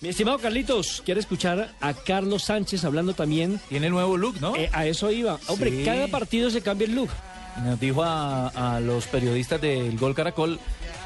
Mi estimado Carlitos, quiere escuchar a Carlos Sánchez hablando también. Tiene nuevo look, ¿no? Eh, a eso iba. Hombre, Sí. cada partido se cambia el look. Nos dijo a, a los periodistas del Gol Caracol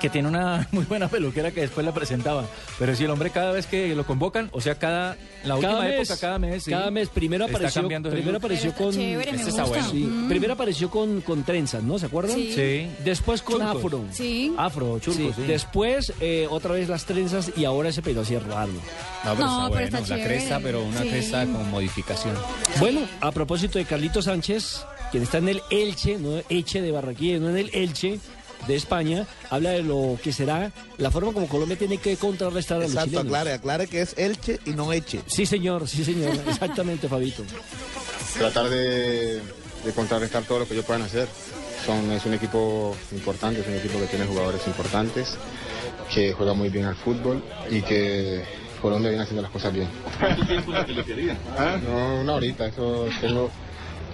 que tiene una muy buena peluquera que después la presentaba. Pero si el hombre cada vez que lo convocan, o sea, cada la última mes, época, cada mes, sí, cada mes. Primero está apareció, primero apareció con. chévere, Este está bueno. Sí, Mm. primero apareció con, con trenzas, ¿no? ¿Se acuerdan? Sí. Sí. Después con afro. Sí. Afro, churco, Sí, sí. Después eh, otra vez las trenzas y ahora ese pelo así raro. No, pero No, está pero bueno. está la chévere. cresta, pero una Sí. cresta con modificación. Bueno, a propósito de Carlito Sánchez, quien está en el Elche, no Eche de Barranquilla, no en el Elche de España, habla de lo que será la forma como Colombia tiene que contrarrestar a los Exacto, chilenos. aclare, aclare que es Elche y no Eche. Sí, señor, sí, señor. Exactamente, Fabito. tratar de, de contrarrestar todo lo que ellos puedan hacer. Son, es un equipo importante, es un equipo que tiene jugadores importantes, que juega muy bien al fútbol y que Colombia viene haciendo las cosas bien. Ah, No, una horita, eso tengo,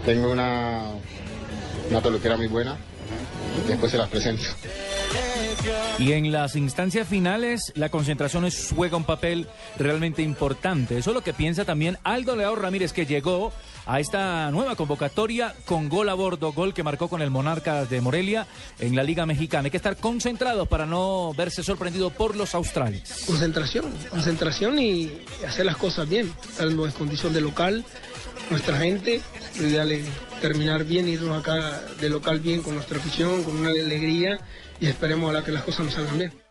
tengo una, una peluquera muy buena, después se las presento. Y en las instancias finales, la concentración es- juega un papel realmente importante. Eso es lo que piensa también Aldo Leao Ramírez, que llegó a esta nueva convocatoria con gol a bordo, gol que marcó con el Monarcas de Morelia en la Liga Mexicana. Hay que estar concentrados para no verse sorprendido por los australes. concentración, concentración y hacer las cosas bien, estar en condición de local, nuestra gente, lo ideal es terminar bien, irnos acá de local bien con nuestra afición, con una alegría y esperemos a la que las cosas nos salgan bien.